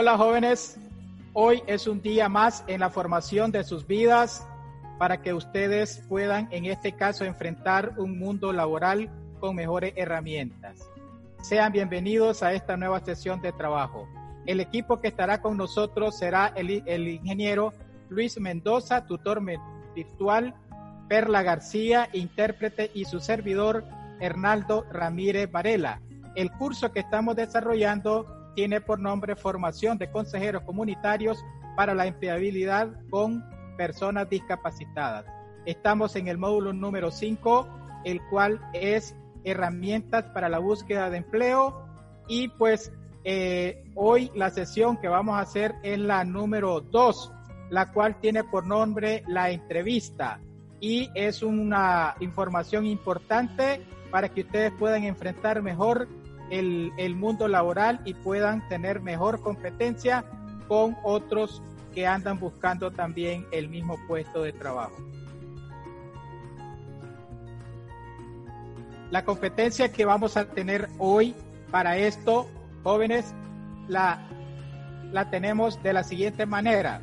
Hola jóvenes, hoy es un día más en la formación de sus vidas para que ustedes puedan en este caso enfrentar un mundo laboral con mejores herramientas. Sean bienvenidos a esta nueva sesión de trabajo. El equipo que estará con nosotros será el, ingeniero Luis Mendoza, tutor virtual, Perla García, intérprete y su servidor Hernaldo Ramírez Varela. El curso que estamos desarrollando tiene por nombre Formación de Consejeros Comunitarios para la Empleabilidad con Personas Discapacitadas. Estamos en el módulo número 5, el cual es herramientas para la búsqueda de empleo y pues eh, hoy la sesión que vamos a hacer es la número 2, la cual tiene por nombre la entrevista y es una información importante para que ustedes puedan enfrentar mejor el, mundo laboral y puedan tener mejor competencia con otros que andan buscando también el mismo puesto de trabajo. La competencia que vamos a tener hoy para esto, jóvenes, la, la tenemos de la siguiente manera.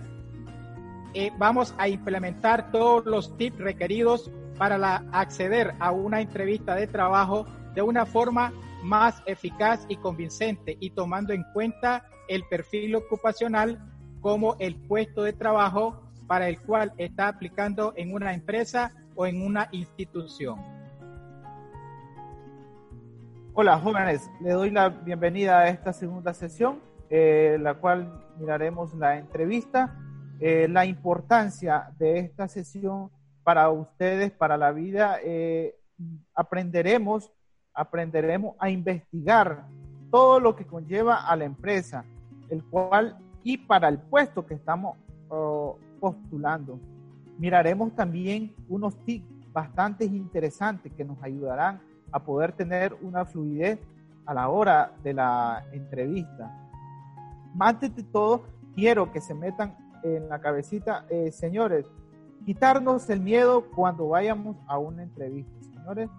Eh, vamos a implementar todos los tips requeridos para acceder a una entrevista de trabajo de una forma más eficaz y convincente y tomando en cuenta el perfil ocupacional como el puesto de trabajo para el cual está aplicando en una empresa o en una institución. Hola jóvenes, le doy la bienvenida a esta segunda sesión, eh, la cual miraremos la entrevista, eh, la importancia de esta sesión para ustedes, para la vida. Eh, aprenderemos, aprenderemos a investigar todo lo que conlleva a la empresa, el cual y para el puesto que estamos oh, postulando. Miraremos también unos tips bastante interesantes que nos ayudarán a poder tener una fluidez a la hora de la entrevista. Antes de todo, quiero que se metan en la cabecita, eh, señores, quitarnos el miedo cuando vayamos a una entrevista. Señores,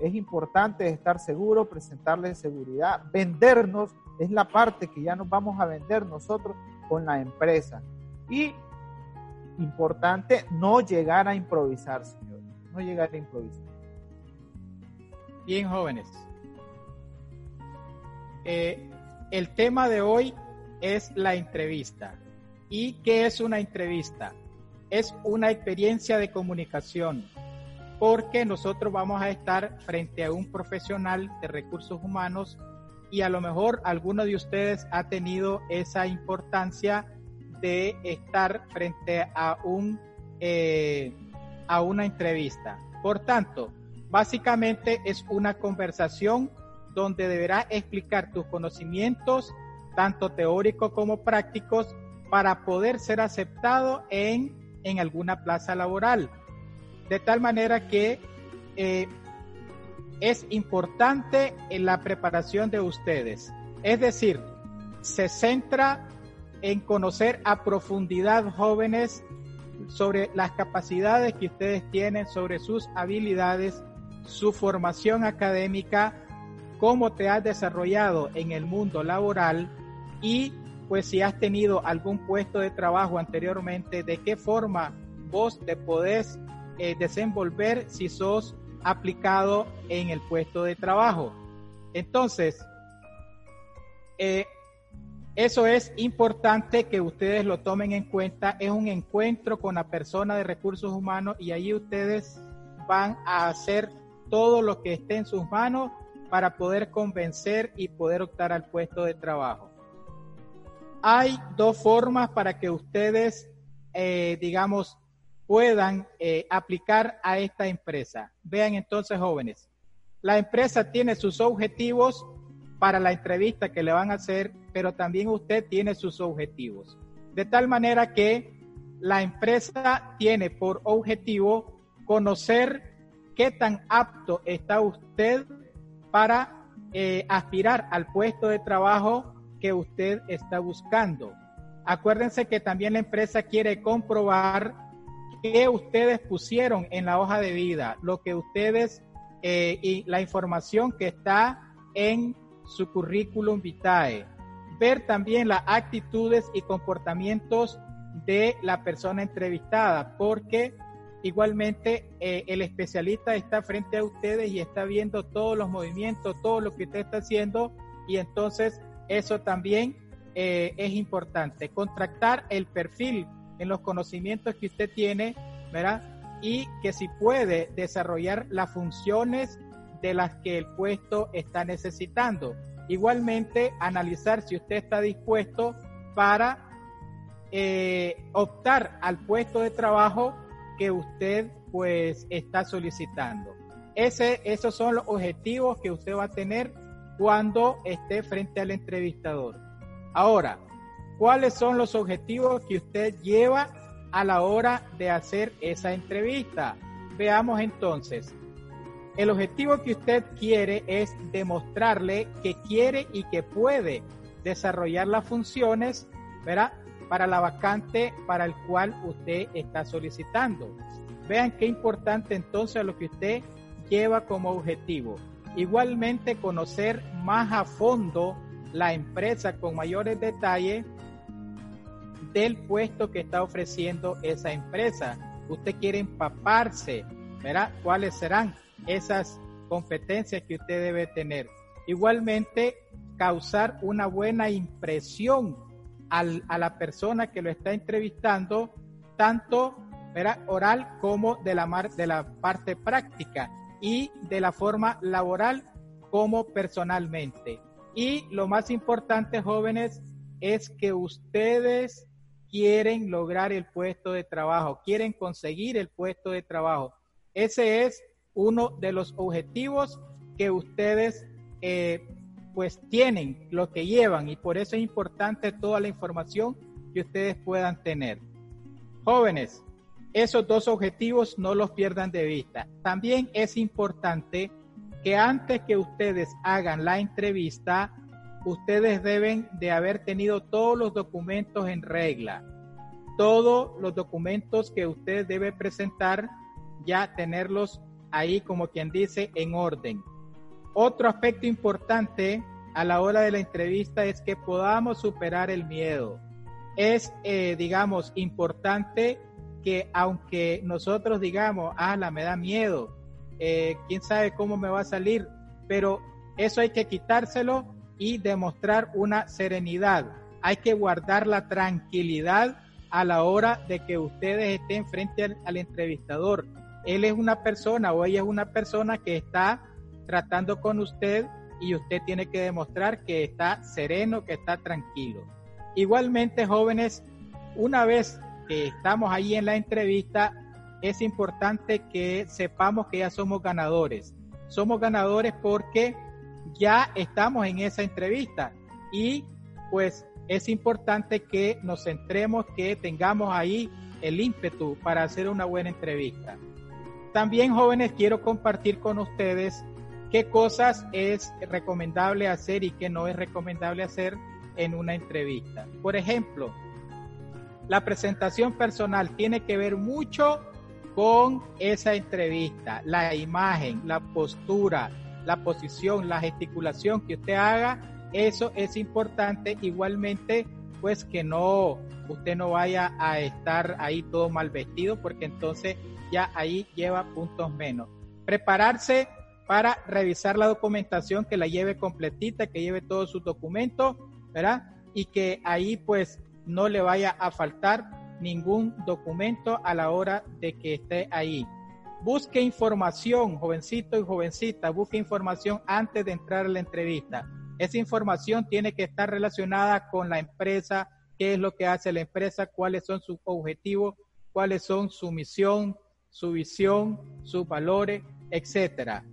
es importante estar seguro, presentarle seguridad, vendernos, es la parte que ya nos vamos a vender nosotros con la empresa. Y importante, no llegar a improvisar, señores, no llegar a improvisar. Bien, jóvenes. Eh, el tema de hoy es la entrevista. ¿Y qué es una entrevista? Es una experiencia de comunicación, porque nosotros vamos a estar frente a un profesional de recursos humanos y a lo mejor alguno de ustedes ha tenido esa importancia de estar frente a un eh, a una entrevista. Por tanto, Básicamente es una conversación donde deberás explicar tus conocimientos, tanto teóricos como prácticos, para poder ser aceptado en, en alguna plaza laboral. De tal manera que eh, es importante en la preparación de ustedes. Es decir, se centra en conocer a profundidad jóvenes sobre las capacidades que ustedes tienen, sobre sus habilidades su formación académica, cómo te has desarrollado en el mundo laboral y pues si has tenido algún puesto de trabajo anteriormente, de qué forma vos te podés eh, desenvolver si sos aplicado en el puesto de trabajo. Entonces, eh, eso es importante que ustedes lo tomen en cuenta. Es un encuentro con la persona de recursos humanos y ahí ustedes van a hacer todo lo que esté en sus manos para poder convencer y poder optar al puesto de trabajo. Hay dos formas para que ustedes, eh, digamos, puedan eh, aplicar a esta empresa. Vean entonces, jóvenes, la empresa tiene sus objetivos para la entrevista que le van a hacer, pero también usted tiene sus objetivos. De tal manera que la empresa tiene por objetivo conocer qué tan apto está usted para eh, aspirar al puesto de trabajo que usted está buscando. Acuérdense que también la empresa quiere comprobar qué ustedes pusieron en la hoja de vida, lo que ustedes eh, y la información que está en su currículum vitae. ver también las actitudes y comportamientos de la persona entrevistada, porque igualmente eh, el especialista está frente a ustedes y está viendo todos los movimientos, todo lo que usted está haciendo y entonces eso también eh, es importante. Contractar el perfil en los conocimientos que usted tiene, ¿verdad? Y que si puede desarrollar las funciones de las que el puesto está necesitando. Igualmente, analizar si usted está dispuesto para eh, optar al puesto de trabajo que usted pues está solicitando. Esos son los objetivos que usted va a tener cuando esté frente al entrevistador. Ahora, ¿cuáles son los objetivos que usted lleva a la hora de hacer esa entrevista? Veamos entonces. El objetivo que usted quiere es demostrarle que quiere y que puede desarrollar las funciones, ¿verdad? Para la vacante para el cual usted está solicitando. Vean qué importante entonces lo que usted lleva como objetivo. Igualmente conocer más a fondo la empresa con mayores detalles del puesto que está ofreciendo esa empresa. Usted quiere empaparse, ¿verdad? ¿Cuáles serán esas competencias que usted debe tener? Igualmente, causar una buena impresión al, a la persona que lo está entrevistando, tanto ¿verdad? oral como de la, mar, de la parte práctica y de la forma laboral como personalmente. Y lo más importante, jóvenes, es que ustedes quieren lograr el puesto de trabajo, quieren conseguir el puesto de trabajo. Ese es uno de los objetivos que ustedes eh, pues tienen, lo que llevan y por eso es importante toda la información que ustedes puedan tener. Jóvenes, esos dos objetivos no los pierdan de vista. También es importante que antes que ustedes hagan la entrevista, ustedes deben de haber tenido todos los documentos en regla. Todos los documentos que usted debe presentar, ya tenerlos ahí, como quien dice, en orden. Otro aspecto importante a la hora de la entrevista es que podamos superar el miedo. Es, eh, digamos, importante que aunque nosotros digamos, ah, la me da miedo, eh, quién sabe cómo me va a salir, pero eso hay que quitárselo y demostrar una serenidad. Hay que guardar la tranquilidad a la hora de que ustedes estén frente al, entrevistador. Él es una persona o ella es una persona que está tratando con usted y usted tiene que demostrar que está sereno, que está tranquilo. Igualmente, jóvenes, una vez que estamos ahí en la entrevista, es importante que sepamos que ya somos ganadores. Somos ganadores porque ya estamos en esa entrevista y pues es importante que nos centremos, que tengamos ahí el ímpetu para hacer una buena entrevista. También jóvenes quiero compartir con ustedes qué cosas es recomendable hacer y qué no es recomendable hacer en una entrevista. Por ejemplo, la presentación personal tiene que ver mucho con esa entrevista, la imagen, la postura, la posición, la gesticulación que usted haga, eso es importante. Igualmente, pues que no, usted no vaya a estar ahí todo mal vestido, porque entonces ya ahí lleva puntos menos. Prepararse para revisar la documentación, que la lleve completita, que lleve todos sus documentos, ¿verdad? Y que ahí pues no le vaya a faltar ningún documento a la hora de que esté ahí. Busque información, jovencito y jovencita, busque información antes de entrar a la entrevista. Esa información tiene que estar relacionada con la empresa, qué es lo que hace la empresa, cuáles son sus objetivos, cuáles son su misión, su visión, sus valores, etcétera.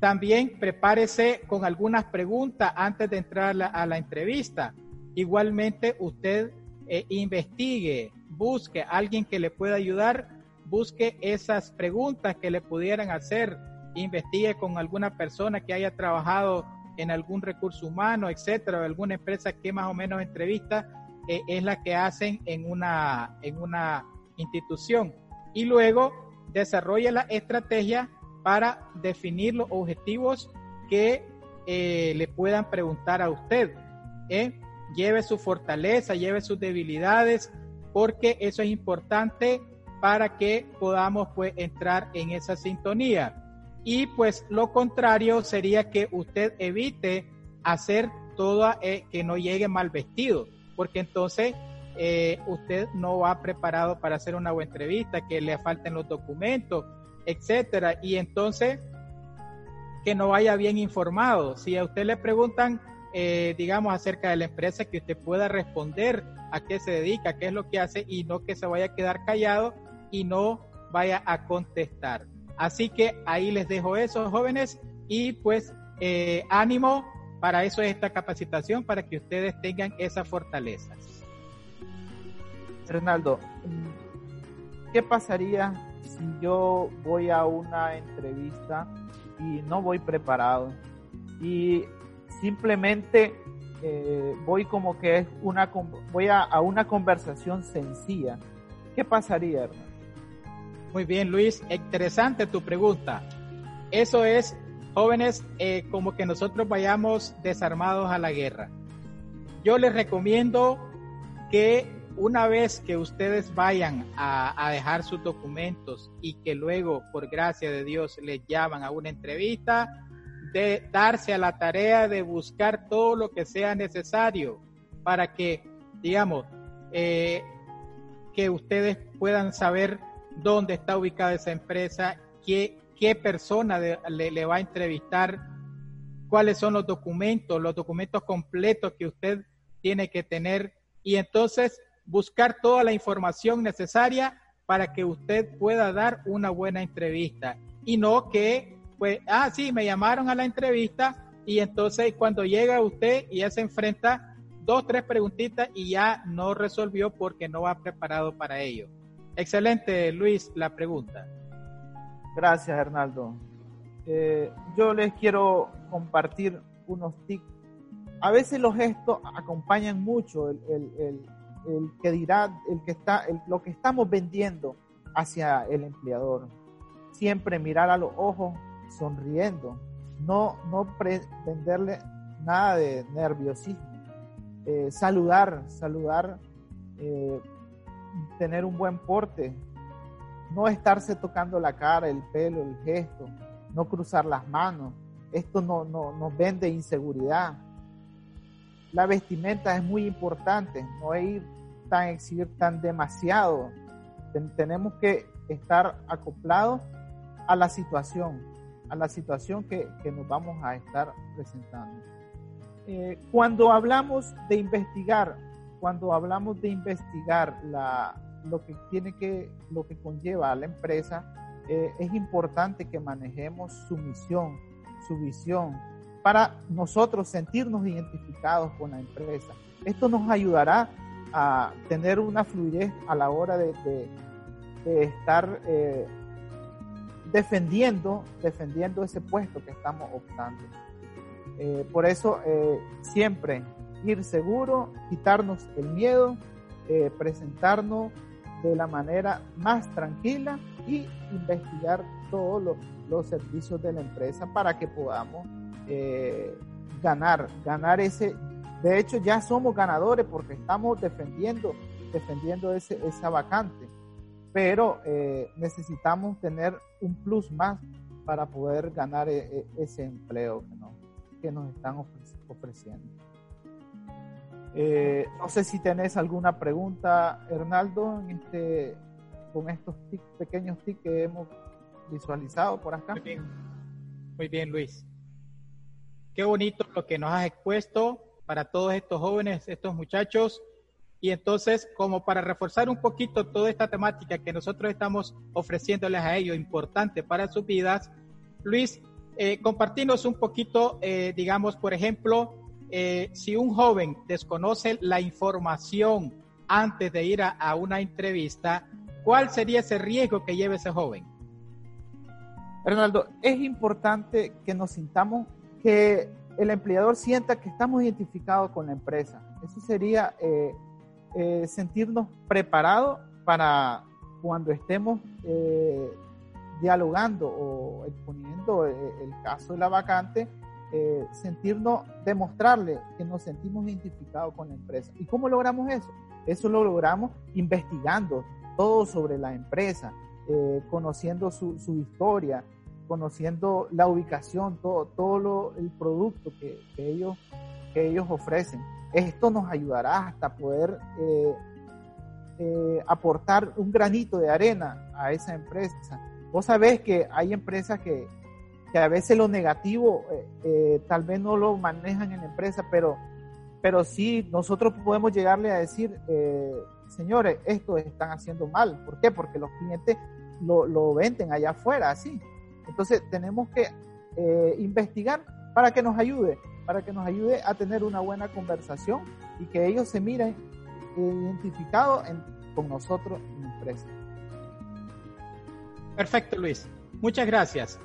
También prepárese con algunas preguntas antes de entrar a la, entrevista. Igualmente, usted eh, investigue, busque a alguien que le pueda ayudar, busque esas preguntas que le pudieran hacer, investigue con alguna persona que haya trabajado en algún recurso humano, etcétera, o alguna empresa que más o menos entrevista eh, es la que hacen en una, en una institución. Y luego desarrolla la estrategia para definir los objetivos que eh, le puedan preguntar a usted. lleve su fortaleza, lleve sus debilidades, porque eso es importante para que podamos pues entrar en esa sintonía. Y pues lo contrario sería que usted evite hacer todo eh, que no llegue mal vestido, porque entonces eh, usted no va preparado para hacer una buena entrevista, que le falten los documentos, etcétera, y entonces que no vaya bien informado. Si a usted le preguntan, eh, digamos, acerca de la empresa, que usted pueda responder a qué se dedica, qué es lo que hace, y no que se vaya a quedar callado y no vaya a contestar. Así que ahí les dejo eso, jóvenes, y pues eh, ánimo, para eso es esta capacitación, para que ustedes tengan esas fortalezas. Renaldo, ¿qué pasaría si yo voy a una entrevista y no voy preparado y simplemente eh, voy como que es una voy a, una conversación sencilla? ¿Qué pasaría, hermano? Muy bien, Luis, interesante tu pregunta. Eso es, jóvenes, eh, como que nosotros vayamos desarmados a la guerra. Yo les recomiendo que una vez que ustedes vayan a, dejar sus documentos y que luego, por gracia de Dios, les llaman a una entrevista, de darse a la tarea de buscar todo lo que sea necesario para que, digamos, eh, que ustedes puedan saber dónde está ubicada esa empresa, qué, qué persona le, va a entrevistar, cuáles son los documentos, los documentos completos que usted tiene que tener y entonces buscar toda la información necesaria para que usted pueda dar una buena entrevista y no que, pues, ah, sí, me llamaron a la entrevista y entonces cuando llega usted y ya se enfrenta dos, tres preguntitas y ya no resolvió porque no va preparado para ello. Excelente, Luis, la pregunta. Gracias, Hernaldo. Eh, yo les quiero compartir unos tips. A veces los gestos acompañan mucho el, el que dirá, el que está, lo que estamos vendiendo hacia el empleador. Siempre mirar a los ojos sonriendo, no, no venderle nada de nerviosismo. Eh, saludar, saludar, eh, tener un buen porte, no estarse tocando la cara, el pelo, el gesto, no cruzar las manos. Esto no, no, nos vende inseguridad. La vestimenta es muy importante, no ir tan exhibir tan demasiado. tenemos que estar acoplados a la situación, a la situación que, nos vamos a estar presentando. Eh, cuando hablamos de investigar, cuando hablamos de investigar la, lo que tiene que, lo que conlleva a la empresa, eh, es importante que manejemos su misión, su visión, para nosotros sentirnos identificados con la empresa. Esto nos ayudará a tener una fluidez a la hora de, estar eh, defendiendo, defendiendo ese puesto que estamos optando. Eh, por eso siempre ir seguro, quitarnos el miedo, presentarnos de la manera más tranquila y investigar todos los, servicios de la empresa para que podamos ganar, ganar ese de hecho, ya somos ganadores porque estamos defendiendo, defendiendo ese, esa vacante. Pero eh, necesitamos tener un plus más para poder ganar ese empleo nos, que nos están ofreciendo. Eh, no sé si tenés alguna pregunta, Hernaldo, este, con estos pequeños tics que hemos visualizado por acá. Muy bien. Luis. Qué bonito lo que nos has expuesto para todos estos jóvenes, estos muchachos. Y entonces, como para reforzar un poquito toda esta temática que nosotros estamos ofreciéndoles a ellos, importante para sus vidas, Luis, eh, compartimos un poquito, eh, digamos, por ejemplo, eh, si un joven desconoce la información antes de ir a, una entrevista, ¿cuál sería ese riesgo que lleve ese joven? Ronaldo, es importante que nos sintamos que el empleador sienta que estamos identificados con la empresa. Eso sería eh, eh, sentirnos preparados para cuando estemos dialogando o exponiendo el caso de la vacante, eh, sentirnos, demostrarle que nos sentimos identificados con la empresa. ¿Y cómo logramos eso? Eso lo logramos investigando todo sobre la empresa, eh, conociendo su, su, historia, conociendo la ubicación, todo, todo el producto que, que, ellos, que ellos ofrecen. Esto nos ayudará hasta poder eh, eh, aportar un granito de arena a esa empresa. Vos sabés que hay empresas que, que a veces lo negativo eh, tal vez no lo manejan en la empresa, pero, pero sí nosotros podemos llegarle a decir, señores, esto están haciendo mal. ¿Por qué? Porque los clientes lo, lo venden allá afuera, así. Entonces tenemos que investigar para que nos ayude para que nos ayude a tener una buena conversación y que ellos se miren identificados con nosotros en la empresa. Perfecto, Luis. Muchas gracias.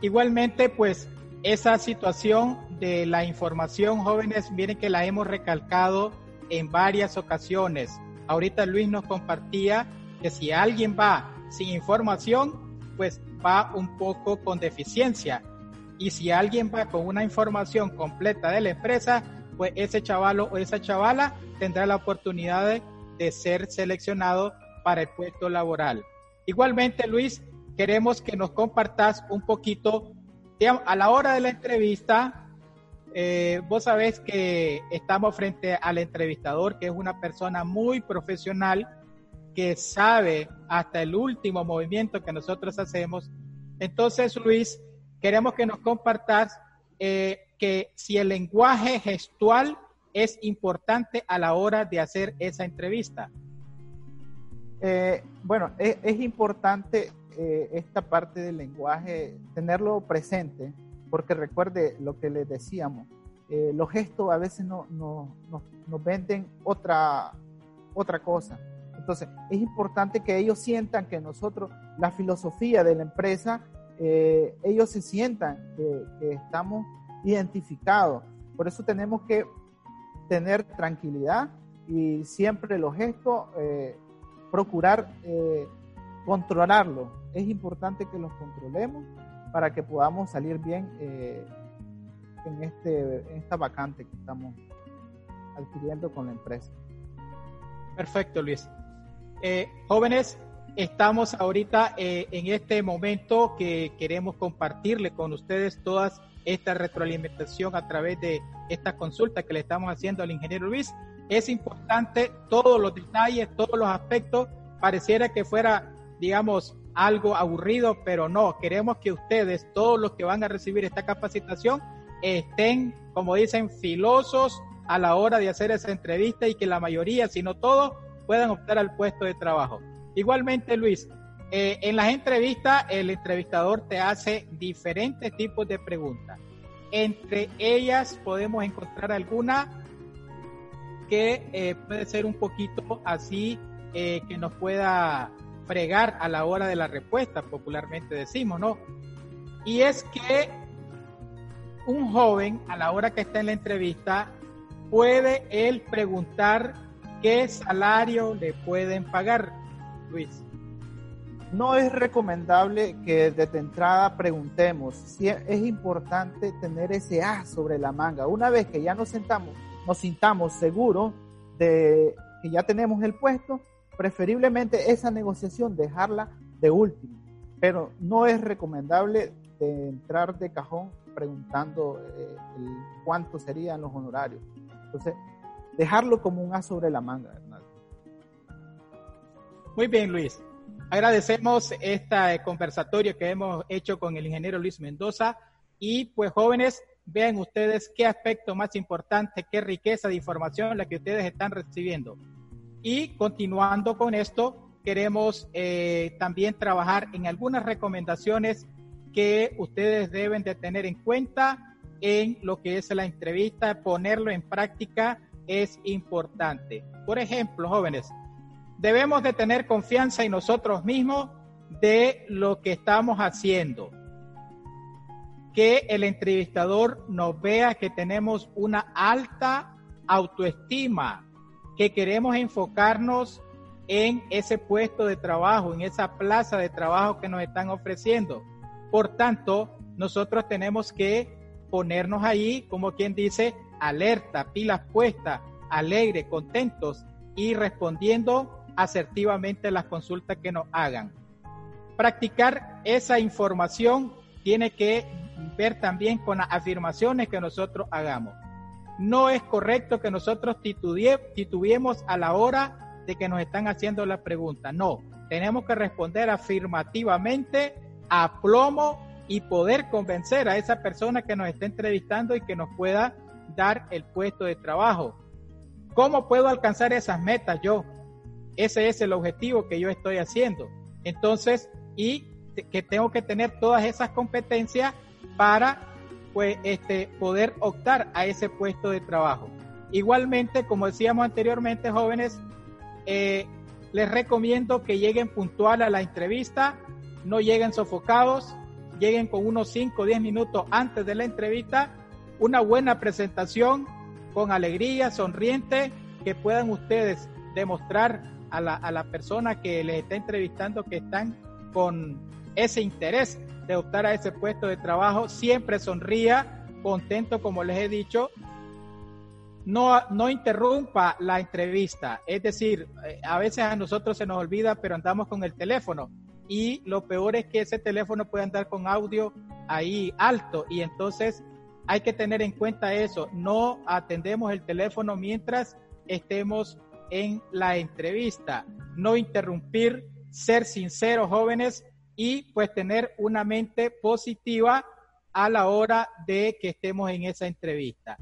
Igualmente, pues esa situación de la información, jóvenes, miren que la hemos recalcado en varias ocasiones. Ahorita Luis nos compartía que si alguien va sin información, pues va un poco con deficiencia. Y si alguien va con una información completa de la empresa, pues ese chaval o esa chavala tendrá la oportunidad de, ser seleccionado para el puesto laboral. Igualmente, Luis, queremos que nos compartas un poquito, a la hora de la entrevista, eh, vos sabés que estamos frente al entrevistador, que es una persona muy profesional, que sabe hasta el último movimiento que nosotros hacemos. Entonces, Luis, queremos que nos compartas eh, que si el lenguaje gestual es importante a la hora de hacer esa entrevista. Eh, bueno, es, importante eh, esta parte del lenguaje, tenerlo presente, porque recuerde lo que les decíamos, los gestos a veces no, no, nos venden otra, otra cosa. Entonces, es importante que ellos sientan que nosotros, la filosofía de la empresa eh, ellos se sientan que, estamos identificados. Por eso tenemos que tener tranquilidad y siempre los gestos, eh, procurar eh, controlarlos. Es importante que los controlemos para que podamos salir bien en, este, en esta vacante que estamos adquiriendo con la empresa. Perfecto, Luis. jóvenes, Estamos ahorita eh, en este momento que queremos compartirle con ustedes todas esta retroalimentación a través de esta consulta que le estamos haciendo al ingeniero Luis. Es importante todos los detalles, todos los aspectos. Pareciera que fuera, digamos, algo aburrido, pero no. Queremos que ustedes, todos los que van a recibir esta capacitación, estén, como dicen, filosos a la hora de hacer esa entrevista y que la mayoría, si no todos, puedan optar al puesto de trabajo. Igualmente, Luis, eh, en las entrevistas el entrevistador te hace diferentes tipos de preguntas. Entre ellas podemos encontrar alguna que eh, puede ser un poquito así eh, que nos pueda fregar a la hora de la respuesta, popularmente decimos, ¿no? Y es que un joven a la hora que está en la entrevista puede él preguntar qué salario le pueden pagar. Luis. No es recomendable que desde entrada preguntemos. Si es importante tener ese A sobre la manga. Una vez que ya nos sentamos, nos sintamos seguros de que ya tenemos el puesto, preferiblemente esa negociación dejarla de último. Pero no es recomendable entrar de cajón preguntando eh, cuánto serían los honorarios. Entonces, dejarlo como un A sobre la manga. Muy bien, Luis. Agradecemos este conversatorio que hemos hecho con el ingeniero Luis Mendoza y pues jóvenes, vean ustedes qué aspecto más importante, qué riqueza de información la que ustedes están recibiendo. Y continuando con esto, queremos eh, también trabajar en algunas recomendaciones que ustedes deben de tener en cuenta en lo que es la entrevista, ponerlo en práctica es importante. Por ejemplo, jóvenes, debemos de tener confianza en nosotros mismos de lo que estamos haciendo. Que el entrevistador nos vea que tenemos una alta autoestima, que queremos enfocarnos en ese puesto de trabajo, en esa plaza de trabajo que nos están ofreciendo. Por tanto, nosotros tenemos que ponernos ahí, como quien dice, alerta, pilas puestas, alegre, contentos y respondiendo asertivamente las consultas que nos hagan. Practicar esa información tiene que ver también con las afirmaciones que nosotros hagamos. No es correcto que nosotros titubiemos a la hora de que nos están haciendo la pregunta. No, tenemos que responder afirmativamente, a plomo y poder convencer a esa persona que nos está entrevistando y que nos pueda dar el puesto de trabajo. ¿Cómo puedo alcanzar esas metas yo? Ese es el objetivo que yo estoy haciendo. Entonces, y que tengo que tener todas esas competencias para pues, este, poder optar a ese puesto de trabajo. Igualmente, como decíamos anteriormente, jóvenes, eh, les recomiendo que lleguen puntual a la entrevista, no lleguen sofocados, lleguen con unos 5 o 10 minutos antes de la entrevista, una buena presentación con alegría, sonriente, que puedan ustedes demostrar a la, a la persona que les está entrevistando que están con ese interés de optar a ese puesto de trabajo, siempre sonría, contento, como les he dicho. No, no interrumpa la entrevista, es decir, eh, a veces a nosotros se nos olvida, pero andamos con el teléfono. Y lo peor es que ese teléfono puede andar con audio ahí alto. Y entonces hay que tener en cuenta eso, no atendemos el teléfono mientras estemos en la entrevista, no interrumpir, ser sinceros jóvenes y pues tener una mente positiva a la hora de que estemos en esa entrevista.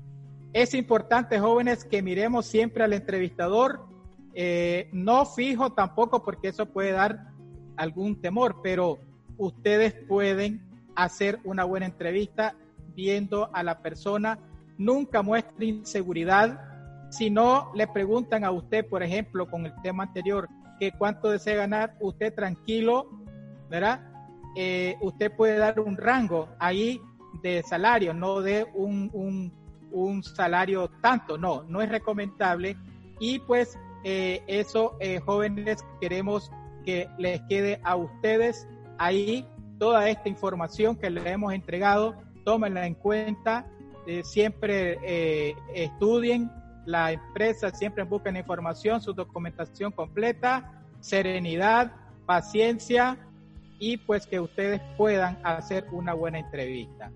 Es importante, jóvenes, que miremos siempre al entrevistador, eh, no fijo tampoco porque eso puede dar algún temor, pero ustedes pueden hacer una buena entrevista viendo a la persona. Nunca muestre inseguridad. Si no le preguntan a usted, por ejemplo, con el tema anterior, que cuánto desea ganar, usted tranquilo, ¿verdad? Eh, usted puede dar un rango ahí de salario, no de un, un, un salario tanto, no, no es recomendable. Y pues eh, eso, eh, jóvenes, queremos que les quede a ustedes ahí toda esta información que les hemos entregado, tómenla en cuenta, siempre estudien la empresa, siempre busquen información, su documentación completa, serenidad, paciencia y pues que ustedes puedan hacer una buena entrevista.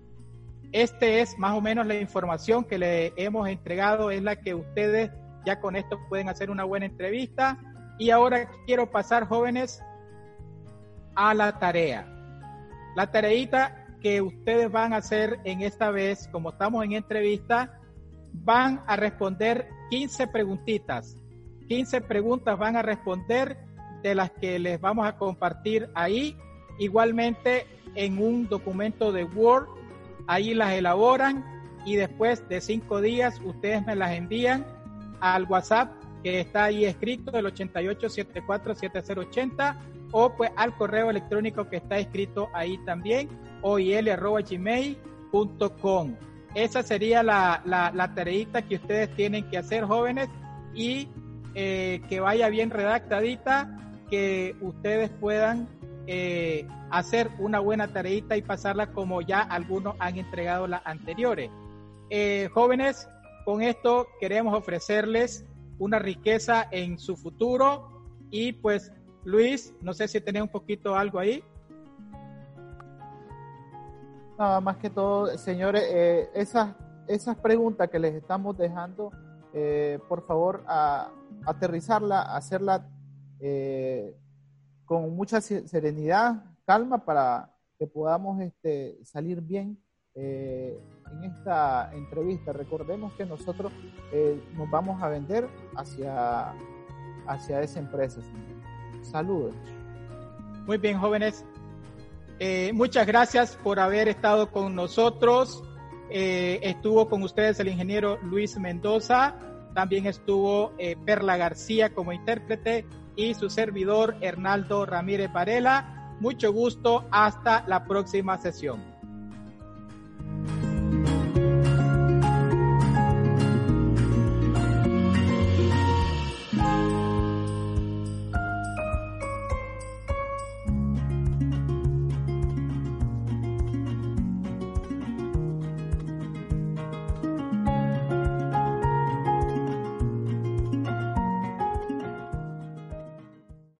Este es más o menos la información que le hemos entregado, es la que ustedes ya con esto pueden hacer una buena entrevista y ahora quiero pasar, jóvenes, a la tarea. La tareita que ustedes van a hacer en esta vez, como estamos en entrevista, van a responder 15 preguntitas. 15 preguntas van a responder de las que les vamos a compartir ahí. Igualmente en un documento de Word, ahí las elaboran y después de cinco días ustedes me las envían al WhatsApp que está ahí escrito, el 88747080, o pues al correo electrónico que está escrito ahí también, oil.gmail.com. Esa sería la, la, tareita que ustedes tienen que hacer, jóvenes, y eh, que vaya bien redactadita, que ustedes puedan eh, hacer una buena tareita y pasarla como ya algunos han entregado las anteriores. Eh, jóvenes, con esto queremos ofrecerles una riqueza en su futuro. Y pues, Luis, no sé si tenés un poquito algo ahí. Nada más que todo, señores, eh, esas, esas preguntas que les estamos dejando, por favor, a, aterrizarla, hacerla con mucha serenidad, calma, para que podamos este, salir bien en esta entrevista. Recordemos que nosotros eh, nos vamos a vender hacia, hacia esa empresa. Saludos. Muy bien, jóvenes. Eh, muchas gracias por haber estado con nosotros. Eh, estuvo con ustedes el ingeniero Luis Mendoza, también estuvo Perla García como intérprete y su servidor Hernaldo Ramírez Varela. Mucho gusto, hasta la próxima sesión.